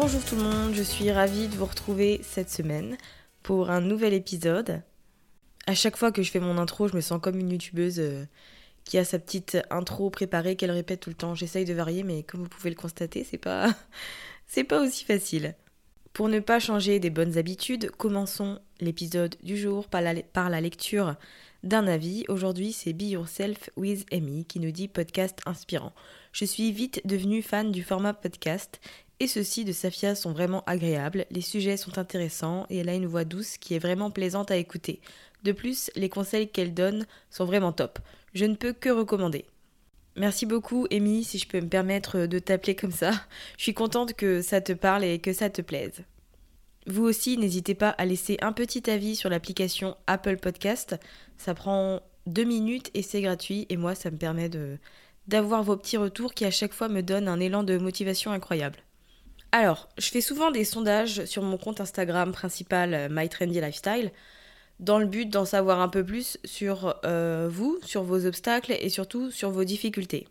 Bonjour tout le monde, je suis ravie de vous retrouver cette semaine pour un nouvel épisode. À chaque fois que je fais mon intro, je me sens comme une youtubeuse euh, qui a sa petite intro préparée qu'elle répète tout le temps. J'essaye de varier, mais comme vous pouvez le constater, c'est pas, c'est pas aussi facile. Pour ne pas changer des bonnes habitudes, commençons l'épisode du jour par la, par la lecture d'un avis. Aujourd'hui, c'est Be Yourself with Amy qui nous dit podcast inspirant. Je suis vite devenue fan du format podcast et ceux-ci de Safia sont vraiment agréables, les sujets sont intéressants et elle a une voix douce qui est vraiment plaisante à écouter. De plus, les conseils qu'elle donne sont vraiment top. Je ne peux que recommander. Merci beaucoup, Amy, si je peux me permettre de t'appeler comme ça. Je suis contente que ça te parle et que ça te plaise. Vous aussi, n'hésitez pas à laisser un petit avis sur l'application Apple Podcast. Ça prend deux minutes et c'est gratuit. Et moi, ça me permet d'avoir vos petits retours qui à chaque fois me donnent un élan de motivation incroyable. Alors, je fais souvent des sondages sur mon compte Instagram principal euh, My Trendy Lifestyle dans le but d'en savoir un peu plus sur euh, vous, sur vos obstacles et surtout sur vos difficultés.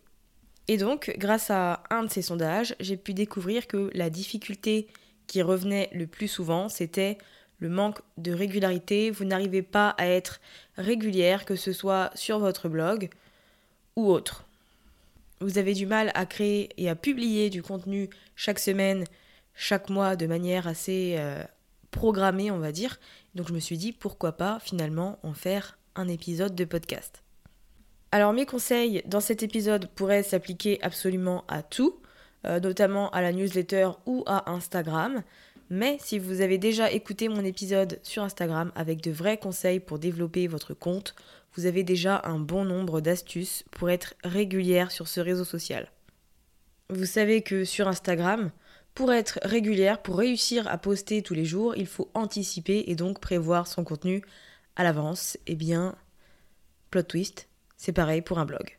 Et donc, grâce à un de ces sondages, j'ai pu découvrir que la difficulté qui revenait le plus souvent, c'était le manque de régularité. Vous n'arrivez pas à être régulière, que ce soit sur votre blog ou autre. Vous avez du mal à créer et à publier du contenu chaque semaine, chaque mois de manière assez euh, programmée, on va dire. Donc je me suis dit pourquoi pas finalement en faire un épisode de podcast. Alors mes conseils dans cet épisode pourraient s'appliquer absolument à tout, euh, notamment à la newsletter ou à Instagram. Mais si vous avez déjà écouté mon épisode sur Instagram avec de vrais conseils pour développer votre compte, vous avez déjà un bon nombre d'astuces pour être régulière sur ce réseau social. Vous savez que sur Instagram, pour être régulière, pour réussir à poster tous les jours, il faut anticiper et donc prévoir son contenu à l'avance. Eh bien, plot twist, c'est pareil pour un blog.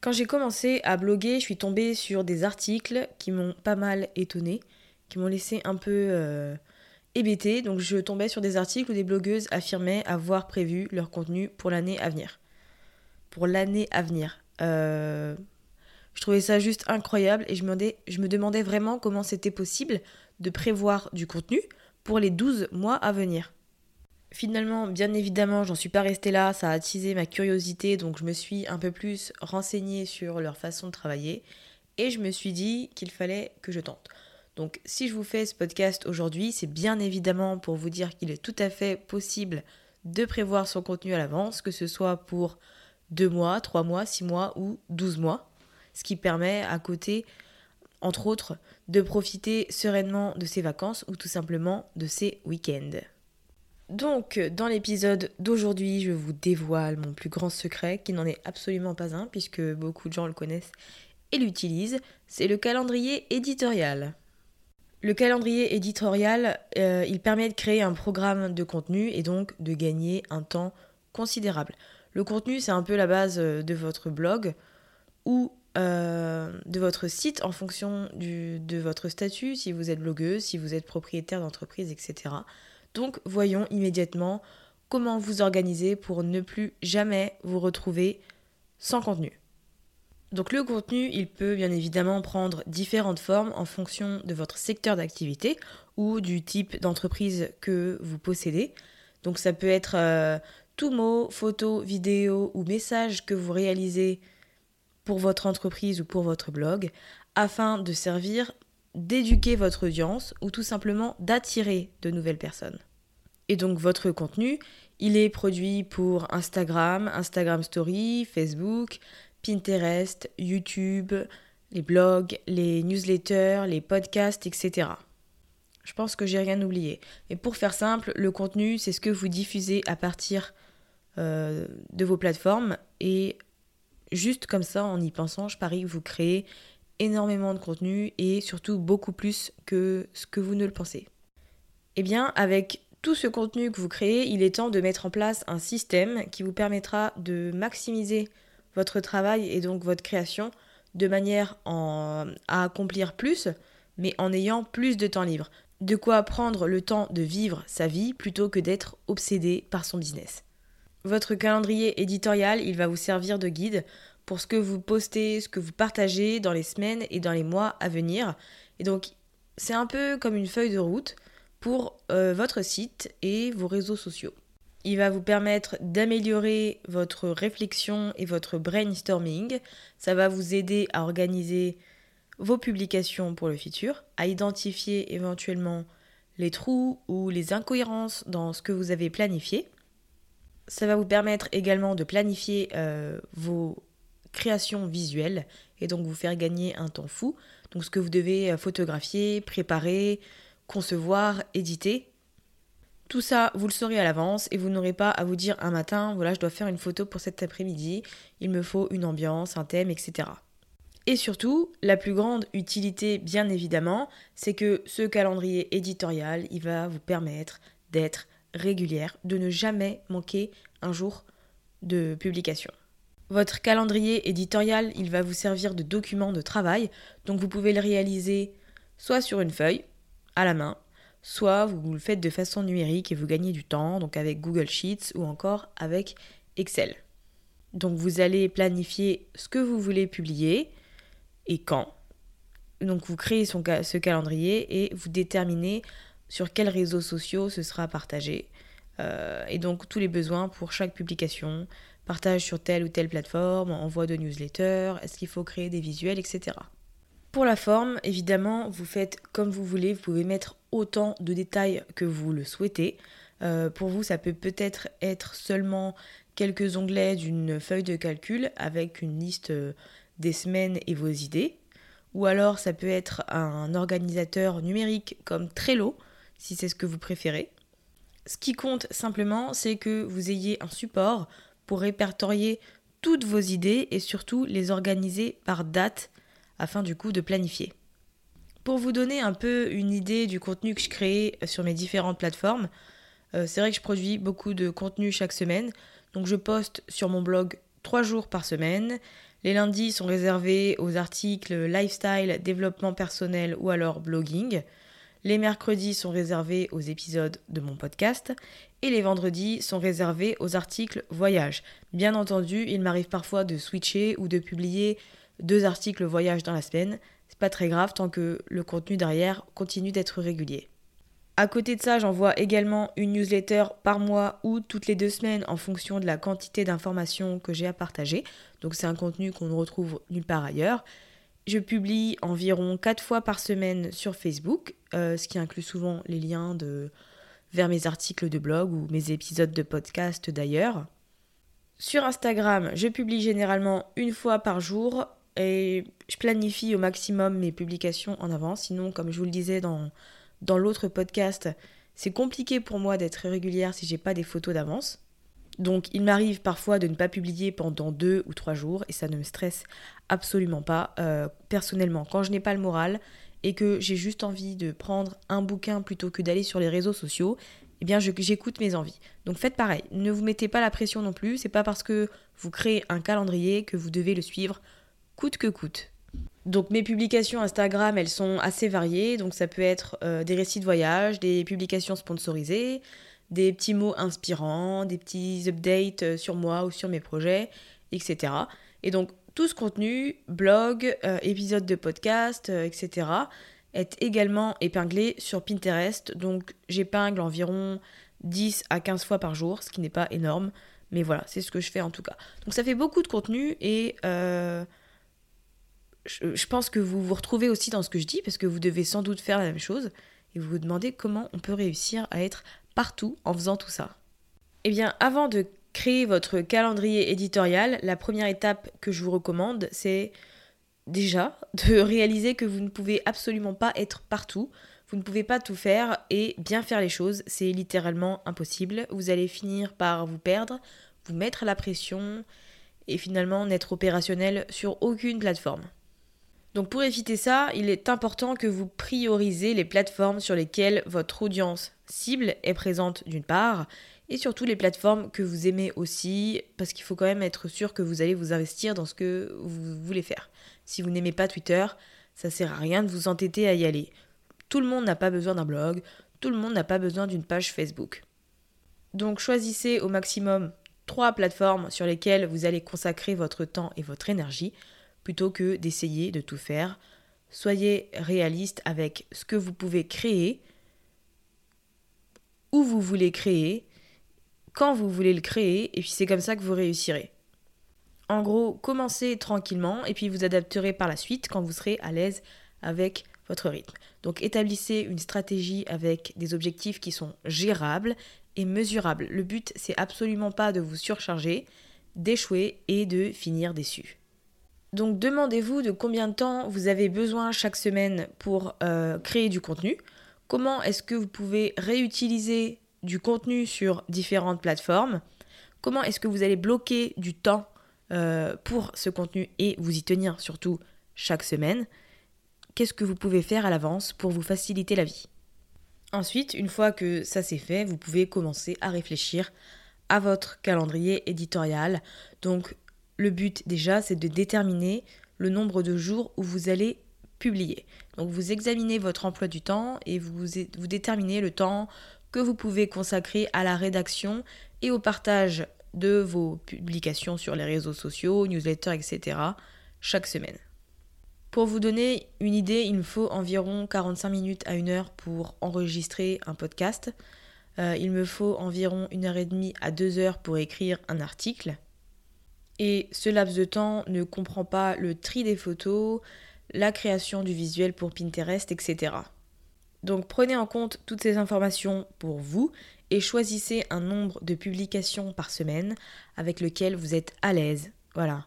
Quand j'ai commencé à bloguer, je suis tombée sur des articles qui m'ont pas mal étonnée, qui m'ont laissé un peu euh, hébétée. Donc je tombais sur des articles où des blogueuses affirmaient avoir prévu leur contenu pour l'année à venir. Pour l'année à venir. Euh, je trouvais ça juste incroyable et je me, demandais, je me demandais vraiment comment c'était possible de prévoir du contenu pour les 12 mois à venir. Finalement, bien évidemment, j'en suis pas restée là, ça a attisé ma curiosité, donc je me suis un peu plus renseignée sur leur façon de travailler et je me suis dit qu'il fallait que je tente. Donc si je vous fais ce podcast aujourd'hui, c'est bien évidemment pour vous dire qu'il est tout à fait possible de prévoir son contenu à l'avance, que ce soit pour 2 mois, 3 mois, 6 mois ou 12 mois ce qui permet à côté, entre autres, de profiter sereinement de ses vacances ou tout simplement de ses week-ends. Donc, dans l'épisode d'aujourd'hui, je vous dévoile mon plus grand secret, qui n'en est absolument pas un, puisque beaucoup de gens le connaissent et l'utilisent, c'est le calendrier éditorial. Le calendrier éditorial, euh, il permet de créer un programme de contenu et donc de gagner un temps considérable. Le contenu, c'est un peu la base euh, de votre blog ou euh, de votre site en fonction de votre statut, si vous êtes blogueuse, si vous êtes propriétaire d'entreprise, etc. Donc voyons immédiatement comment vous organiser pour ne plus jamais vous retrouver sans contenu. Donc le contenu, il peut bien évidemment prendre différentes formes en fonction de votre secteur d'activité ou du type d'entreprise que vous possédez. Donc ça peut être euh, tout mot, photo, vidéo ou message que vous réalisez pour votre entreprise ou pour votre blog afin de servir d'éduquer votre audience ou tout simplement d'attirer de nouvelles personnes. Et donc votre contenu, il est produit pour Instagram, Instagram Story, Facebook, Pinterest, YouTube, les blogs, les newsletters, les podcasts, etc. Je pense que j'ai rien oublié. Mais pour faire simple, le contenu, c'est ce que vous diffusez à partir euh, de vos plateformes. Et juste comme ça, en y pensant, je parie que vous créez énormément de contenu et surtout beaucoup plus que ce que vous ne le pensez. Eh bien, avec tout ce contenu que vous créez, il est temps de mettre en place un système qui vous permettra de maximiser votre travail et donc votre création de manière à accomplir plus, mais en ayant plus de temps libre. De quoi prendre le temps de vivre sa vie plutôt que d'être obsédé par son business. Votre calendrier éditorial, il va vous servir de guide pour ce que vous postez, ce que vous partagez dans les semaines et dans les mois à venir. Et donc, c'est un peu comme une feuille de route pour euh, votre site et vos réseaux sociaux. Il va vous permettre d'améliorer votre réflexion et votre brainstorming. Ça va vous aider à organiser vos publications pour le futur, à identifier éventuellement les trous ou les incohérences dans ce que vous avez planifié. Ça va vous permettre également de planifier euh, vos créations visuelles et donc vous faire gagner un temps fou. Donc ce que vous devez euh, photographier, préparer, concevoir, éditer. Tout ça, vous le saurez à l'avance et vous n'aurez pas à vous dire un matin, voilà, je dois faire une photo pour cet après-midi, il me faut une ambiance, un thème, etc. Et surtout, la plus grande utilité, bien évidemment, c'est que ce calendrier éditorial, il va vous permettre d'être régulière, de ne jamais manquer un jour de publication. Votre calendrier éditorial, il va vous servir de document de travail, donc vous pouvez le réaliser soit sur une feuille, à la main, soit vous le faites de façon numérique et vous gagnez du temps, donc avec Google Sheets ou encore avec Excel. Donc vous allez planifier ce que vous voulez publier et quand. Donc vous créez ce calendrier et vous déterminez sur quels réseaux sociaux ce sera partagé. Euh, et donc tous les besoins pour chaque publication, partage sur telle ou telle plateforme, envoi de newsletter, est-ce qu'il faut créer des visuels, etc. Pour la forme, évidemment, vous faites comme vous voulez, vous pouvez mettre autant de détails que vous le souhaitez. Euh, pour vous, ça peut peut-être être seulement quelques onglets d'une feuille de calcul avec une liste euh, des semaines et vos idées. Ou alors ça peut être un organisateur numérique comme Trello, si c'est ce que vous préférez. Ce qui compte simplement, c'est que vous ayez un support pour répertorier toutes vos idées et surtout les organiser par date afin du coup de planifier. Pour vous donner un peu une idée du contenu que je crée sur mes différentes plateformes, euh, c'est vrai que je produis beaucoup de contenu chaque semaine. Donc je poste sur mon blog trois jours par semaine. Les lundis sont réservés aux articles lifestyle, développement personnel ou alors blogging. Les mercredis sont réservés aux épisodes de mon podcast et les vendredis sont réservés aux articles voyage. Bien entendu, il m'arrive parfois de switcher ou de publier deux articles voyage dans la semaine, c'est pas très grave tant que le contenu derrière continue d'être régulier. À côté de ça, j'envoie également une newsletter par mois ou toutes les deux semaines en fonction de la quantité d'informations que j'ai à partager. Donc c'est un contenu qu'on ne retrouve nulle part ailleurs. Je publie environ 4 fois par semaine sur Facebook, euh, ce qui inclut souvent les liens vers mes articles de blog ou mes épisodes de podcast d'ailleurs. Sur Instagram, je publie généralement une fois par jour et je planifie au maximum mes publications en avance. Sinon, comme je vous le disais dans, l'autre podcast, C'est compliqué pour moi d'être régulière si j'ai pas des photos d'avance. Donc il m'arrive parfois de ne pas publier pendant deux ou trois jours et ça ne me stresse absolument pas. Euh, personnellement, quand je n'ai pas le moral et que j'ai juste envie de prendre un bouquin plutôt que d'aller sur les réseaux sociaux, eh bien j'écoute mes envies. Donc faites pareil, ne vous mettez pas la pression non plus, c'est pas parce que vous créez un calendrier que vous devez le suivre coûte que coûte. Donc mes publications Instagram, elles sont assez variées, donc ça peut être euh, des récits de voyage, des publications sponsorisées, des petits mots inspirants, des petits updates euh, sur moi ou sur mes projets, etc. Et donc tout ce contenu, blog, euh, épisodes de podcast, etc., est également épinglé sur Pinterest. Donc j'épingle environ 10 à 15 fois par jour, ce qui n'est pas énorme. Mais voilà, c'est ce que je fais en tout cas. Donc ça fait beaucoup de contenu et je, pense que vous vous retrouvez aussi dans ce que je dis parce que vous devez sans doute faire la même chose et vous vous demandez comment on peut réussir à être partout en faisant tout ça. Eh bien, avant de créer votre calendrier éditorial, la première étape que je vous recommande, c'est déjà de réaliser que vous ne pouvez absolument pas être partout. Vous ne pouvez pas tout faire et bien faire les choses, c'est littéralement impossible. Vous allez finir par vous perdre, vous mettre la pression et finalement n'être opérationnel sur aucune plateforme. Donc pour éviter ça, il est important que vous priorisez les plateformes sur lesquelles votre audience cible est présente d'une part, et surtout les plateformes que vous aimez aussi, parce qu'il faut quand même être sûr que vous allez vous investir dans ce que vous voulez faire. Si vous n'aimez pas Twitter, ça sert à rien de vous entêter à y aller. Tout le monde n'a pas besoin d'un blog, tout le monde n'a pas besoin d'une page Facebook. Donc choisissez au maximum trois plateformes sur lesquelles vous allez consacrer votre temps et votre énergie plutôt que d'essayer de tout faire. Soyez réaliste avec ce que vous pouvez créer, où vous voulez créer, quand vous voulez le créer, et puis c'est comme ça que vous réussirez. En gros, commencez tranquillement et puis vous adapterez par la suite quand vous serez à l'aise avec votre rythme. Donc établissez une stratégie avec des objectifs qui sont gérables et mesurables. Le but, c'est absolument pas de vous surcharger, d'échouer et de finir déçu. Donc demandez-vous de combien de temps vous avez besoin chaque semaine pour euh, créer du contenu. Comment est-ce que vous pouvez réutiliser du contenu sur différentes plateformes? Comment est-ce que vous allez bloquer du temps euh, pour ce contenu et vous y tenir surtout chaque semaine? Qu'est-ce que vous pouvez faire à l'avance pour vous faciliter la vie? Ensuite, une fois que ça c'est fait, vous pouvez commencer à réfléchir à votre calendrier éditorial. Donc le but déjà, c'est de déterminer le nombre de jours où vous allez publier. Donc vous examinez votre emploi du temps et vous, déterminez le temps que vous pouvez consacrer à la rédaction et au partage de vos publications sur les réseaux sociaux, newsletters, etc. chaque semaine. Pour vous donner une idée, il me faut environ 45 minutes à une heure pour enregistrer un podcast. Euh, il me faut environ une heure et demie à deux heures pour écrire un article. Et ce laps de temps ne comprend pas le tri des photos, la création du visuel pour Pinterest, etc. Donc prenez en compte toutes ces informations pour vous et choisissez un nombre de publications par semaine avec lequel vous êtes à l'aise. Voilà.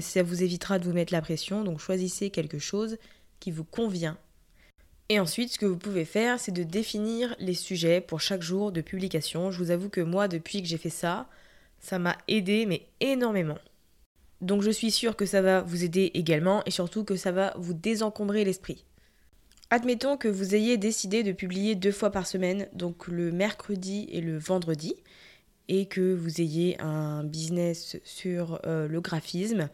Ça vous évitera de vous mettre la pression, donc choisissez quelque chose qui vous convient. Et ensuite, ce que vous pouvez faire, c'est de définir les sujets pour chaque jour de publication. Je vous avoue que moi, depuis que j'ai fait ça, ça m'a aidé, mais énormément. Donc je suis sûre que ça va vous aider également et surtout que ça va vous désencombrer l'esprit. Admettons que vous ayez décidé de publier deux fois par semaine, donc le mercredi et le vendredi, et que vous ayez un business sur euh, le graphisme.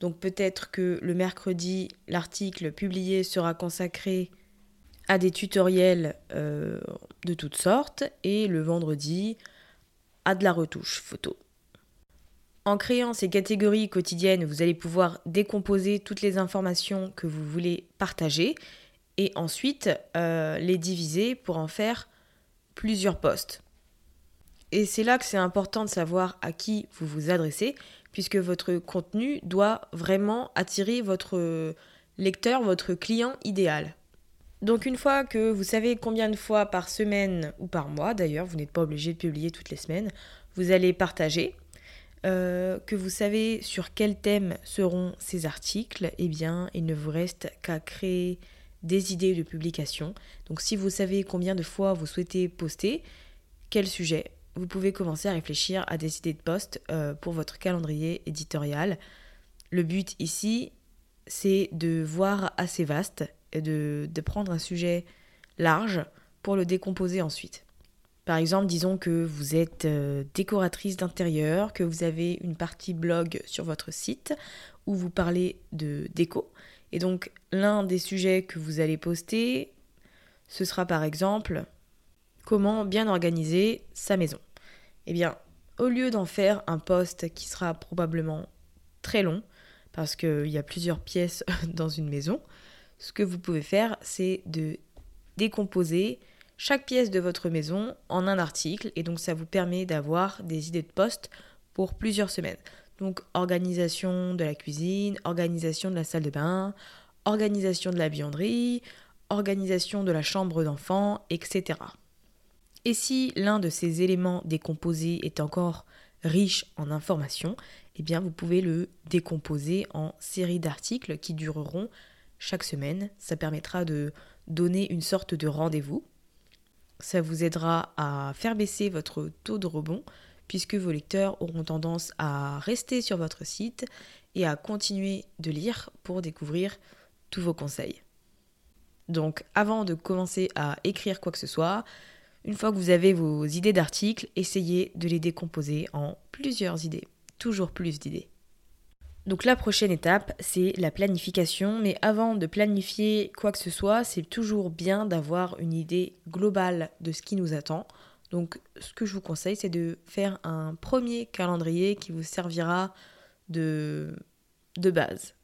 Donc peut-être que le mercredi, l'article publié sera consacré à des tutoriels euh, de toutes sortes, et le vendredi, à de la retouche photo. En créant ces catégories quotidiennes, vous allez pouvoir décomposer toutes les informations que vous voulez partager et ensuite euh, les diviser pour en faire plusieurs postes. Et c'est là que c'est important de savoir à qui vous vous adressez, puisque votre contenu doit vraiment attirer votre lecteur, votre client idéal. Donc une fois que vous savez combien de fois par semaine ou par mois, d'ailleurs, vous n'êtes pas obligé de publier toutes les semaines, vous allez partager, euh, que vous savez sur quel thème seront ces articles, eh bien, il ne vous reste qu'à créer des idées de publication. Donc si vous savez combien de fois vous souhaitez poster, quel sujet, vous pouvez commencer à réfléchir à des idées de poste euh, pour votre calendrier éditorial. Le but ici, c'est de voir assez vaste et de, de prendre un sujet large pour le décomposer ensuite. Par exemple, disons que vous êtes euh, décoratrice d'intérieur, que vous avez une partie blog sur votre site où vous parlez de déco. Et donc l'un des sujets que vous allez poster, ce sera par exemple comment bien organiser sa maison. Eh bien, au lieu d'en faire un post qui sera probablement très long, parce qu'il y a plusieurs pièces dans une maison, ce que vous pouvez faire, c'est de décomposer chaque pièce de votre maison en un article, et donc ça vous permet d'avoir des idées de poste pour plusieurs semaines. Donc organisation de la cuisine, organisation de la salle de bain, organisation de la vianderie, organisation de la chambre d'enfant, etc. Et si l'un de ces éléments décomposés est encore riche en informations, eh bien vous pouvez le décomposer en séries d'articles qui dureront chaque semaine. Ça permettra de donner une sorte de rendez-vous. Ça vous aidera à faire baisser votre taux de rebond puisque vos lecteurs auront tendance à rester sur votre site et à continuer de lire pour découvrir tous vos conseils. Donc avant de commencer à écrire quoi que ce soit, une fois que vous avez vos idées d'articles, essayez de les décomposer en plusieurs idées, toujours plus d'idées. Donc la prochaine étape, c'est la planification, mais avant de planifier quoi que ce soit, c'est toujours bien d'avoir une idée globale de ce qui nous attend. Donc ce que je vous conseille, c'est de faire un premier calendrier qui vous servira de, base.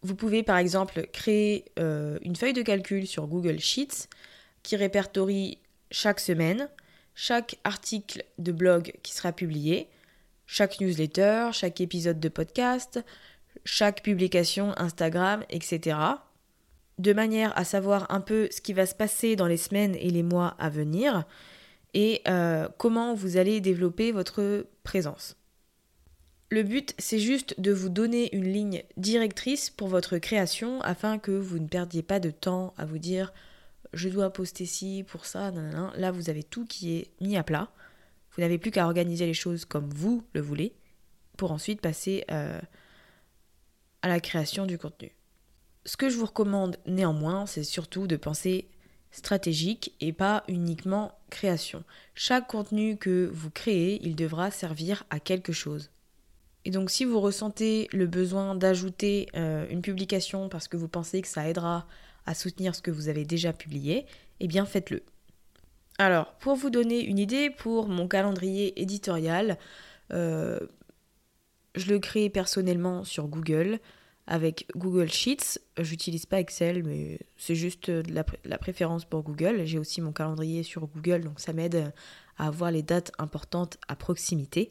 Vous pouvez par exemple créer euh, une feuille de calcul sur Google Sheets qui répertorie chaque semaine chaque article de blog qui sera publié, chaque newsletter, chaque épisode de podcast, chaque publication Instagram, etc. De manière à savoir un peu ce qui va se passer dans les semaines et les mois à venir et euh, comment vous allez développer votre présence. Le but, c'est juste de vous donner une ligne directrice pour votre création afin que vous ne perdiez pas de temps à vous dire je dois poster ci pour ça, là vous avez tout qui est mis à plat. Vous n'avez plus qu'à organiser les choses comme vous le voulez pour ensuite passer euh, à la création du contenu. Ce que je vous recommande néanmoins, c'est surtout de penser stratégique et pas uniquement création. Chaque contenu que vous créez, il devra servir à quelque chose. Et donc si vous ressentez le besoin d'ajouter euh, une publication parce que vous pensez que ça aidera à soutenir ce que vous avez déjà publié, eh bien faites-le. Alors, pour vous donner une idée, pour mon calendrier éditorial, euh, je le crée personnellement sur Google avec Google Sheets. J'utilise pas Excel, mais c'est juste la, préférence pour Google. J'ai aussi mon calendrier sur Google, donc ça m'aide à avoir les dates importantes à proximité.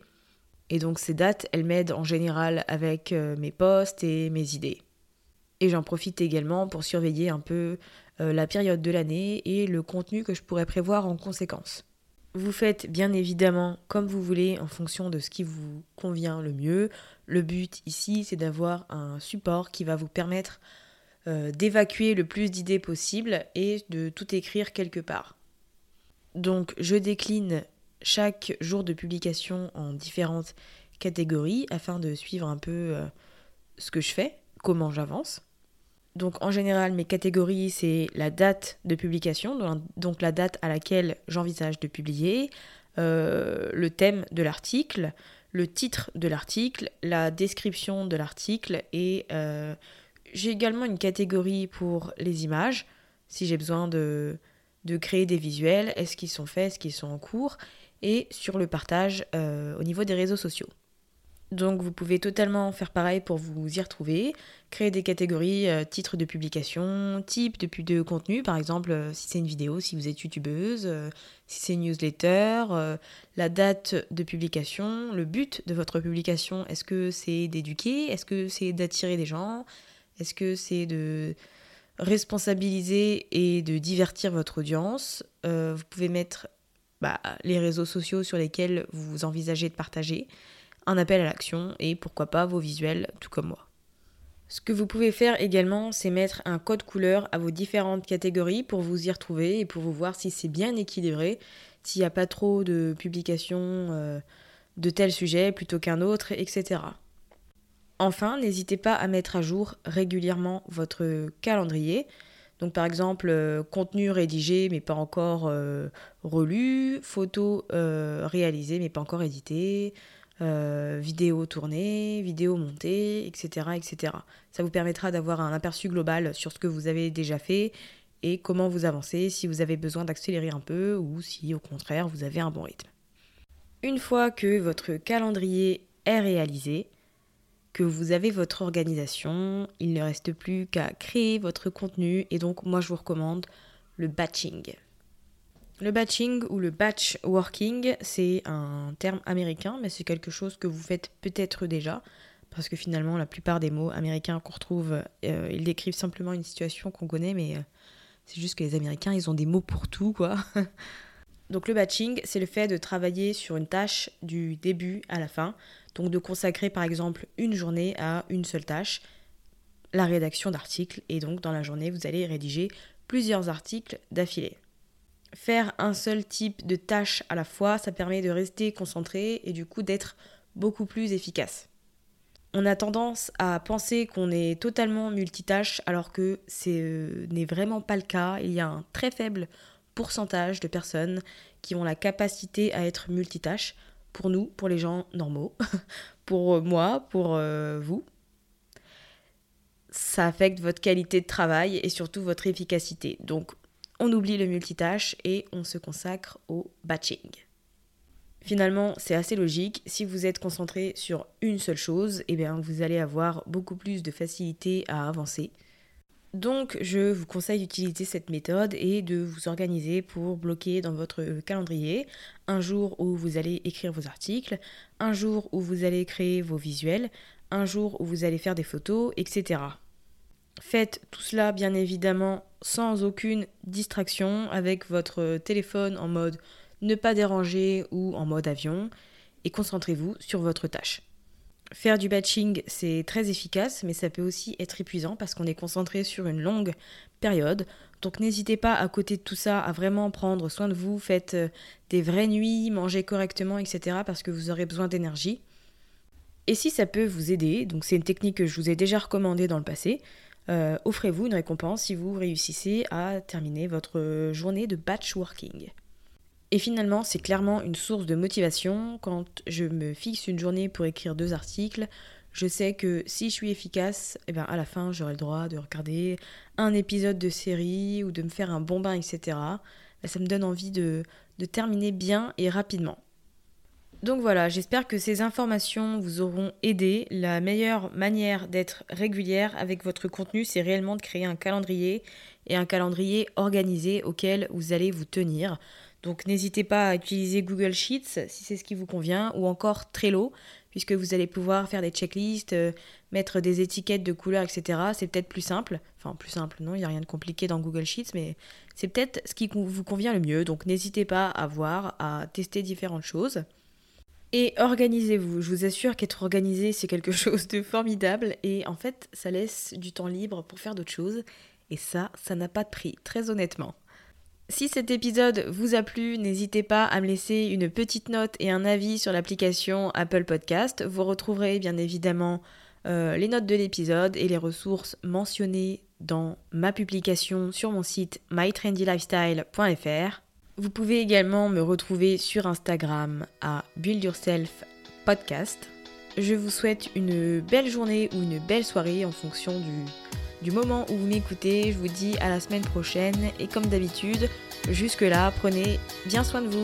Et donc ces dates, elles m'aident en général avec euh, mes posts et mes idées. Et j'en profite également pour surveiller un peu la période de l'année et le contenu que je pourrais prévoir en conséquence. Vous faites bien évidemment comme vous voulez en fonction de ce qui vous convient le mieux. Le but ici, c'est d'avoir un support qui va vous permettre euh, d'évacuer le plus d'idées possible et de tout écrire quelque part. Donc je décline chaque jour de publication en différentes catégories afin de suivre un peu euh, ce que je fais, comment j'avance. Donc en général, mes catégories, c'est la date de publication, donc la date à laquelle j'envisage de publier, euh, le thème de l'article, le titre de l'article, la description de l'article et euh, j'ai également une catégorie pour les images, si j'ai besoin de, créer des visuels, est-ce qu'ils sont faits, est-ce qu'ils sont en cours, et sur le partage euh, au niveau des réseaux sociaux. Donc vous pouvez totalement faire pareil pour vous y retrouver, créer des catégories, euh, titres de publication, type de, contenu, par exemple euh, si c'est une vidéo, si vous êtes youtubeuse, si c'est une newsletter, la date de publication, le but de votre publication, est-ce que c'est d'éduquer, est-ce que c'est d'attirer des gens, est-ce que c'est de responsabiliser et de divertir votre audience? vous pouvez mettre bah, les réseaux sociaux sur lesquels vous envisagez de partager, un appel à l'action et pourquoi pas vos visuels tout comme moi. Ce que vous pouvez faire également, c'est mettre un code couleur à vos différentes catégories pour vous y retrouver et pour vous voir si c'est bien équilibré, s'il n'y a pas trop de publications euh, de tel sujet plutôt qu'un autre, etc. Enfin, n'hésitez pas à mettre à jour régulièrement votre calendrier. Donc par exemple, euh, contenu rédigé mais pas encore euh, relu, photo réalisée mais pas encore éditée, euh, vidéo tournée, vidéo montée, etc., etc. Ça vous permettra d'avoir un aperçu global sur ce que vous avez déjà fait et comment vous avancez, si vous avez besoin d'accélérer un peu ou si au contraire vous avez un bon rythme. Une fois que votre calendrier est réalisé, que vous avez votre organisation, il ne reste plus qu'à créer votre contenu et donc moi je vous recommande le batching. Le batching ou le batch working, c'est un terme américain, mais c'est quelque chose que vous faites peut-être déjà, parce que finalement, la plupart des mots américains qu'on retrouve, euh, ils décrivent simplement une situation qu'on connaît, mais euh, c'est juste que les Américains, ils ont des mots pour tout, quoi. Donc le batching, c'est le fait de travailler sur une tâche du début à la fin, donc de consacrer par exemple une journée à une seule tâche, la rédaction d'articles, et donc dans la journée, vous allez rédiger plusieurs articles d'affilée. Faire un seul type de tâche à la fois, ça permet de rester concentré et du coup d'être beaucoup plus efficace. On a tendance à penser qu'on est totalement multitâche alors que ce euh, n'est vraiment pas le cas. Il y a un très faible pourcentage de personnes qui ont la capacité à être multitâche. Pour nous, pour les gens normaux, pour moi, pour euh, vous. Ça affecte votre qualité de travail et surtout votre efficacité. Donc on oublie le multitâche et on se consacre au batching. Finalement, c'est assez logique. Si vous êtes concentré sur une seule chose, eh bien, vous allez avoir beaucoup plus de facilité à avancer. Donc, je vous conseille d'utiliser cette méthode et de vous organiser pour bloquer dans votre calendrier un jour où vous allez écrire vos articles, un jour où vous allez créer vos visuels, un jour où vous allez faire des photos, etc. Faites tout cela bien évidemment sans aucune distraction avec votre téléphone en mode ne pas déranger ou en mode avion et concentrez-vous sur votre tâche. Faire du batching, c'est très efficace, mais ça peut aussi être épuisant parce qu'on est concentré sur une longue période. Donc n'hésitez pas à côté de tout ça à vraiment prendre soin de vous, faites euh, des vraies nuits, mangez correctement, etc. parce que vous aurez besoin d'énergie. Et si ça peut vous aider, donc c'est une technique que je vous ai déjà recommandée dans le passé, euh, offrez-vous une récompense si vous réussissez à terminer votre journée de batch working. Et finalement, c'est clairement une source de motivation. Quand je me fixe une journée pour écrire deux articles, je sais que si je suis efficace, eh ben à la fin, j'aurai le droit de regarder un épisode de série ou de me faire un bon bain, etc. Ben, ça me donne envie de terminer bien et rapidement. Donc voilà, j'espère que ces informations vous auront aidé. La meilleure manière d'être régulière avec votre contenu, c'est réellement de créer un calendrier et un calendrier organisé auquel vous allez vous tenir. Donc n'hésitez pas à utiliser Google Sheets si c'est ce qui vous convient ou encore Trello puisque vous allez pouvoir faire des checklists, euh, mettre des étiquettes de couleurs, etc. C'est peut-être plus simple. Enfin, plus simple, non, il n'y a rien de compliqué dans Google Sheets, mais c'est peut-être ce qui vous convient le mieux. Donc n'hésitez pas à voir, à tester différentes choses. Et organisez-vous. Je vous assure qu'être organisé, c'est quelque chose de formidable. Et en fait, ça laisse du temps libre pour faire d'autres choses. Et ça, ça n'a pas de prix, très honnêtement. Si cet épisode vous a plu, n'hésitez pas à me laisser une petite note et un avis sur l'application Apple Podcast. Vous retrouverez bien évidemment euh, les notes de l'épisode et les ressources mentionnées dans ma publication sur mon site mytrendylifestyle.fr. Vous pouvez également me retrouver sur Instagram à Build Yourself Podcast. Je vous souhaite une belle journée ou une belle soirée en fonction du, du moment où vous m'écoutez. Je vous dis à la semaine prochaine et comme d'habitude, jusque-là, prenez bien soin de vous.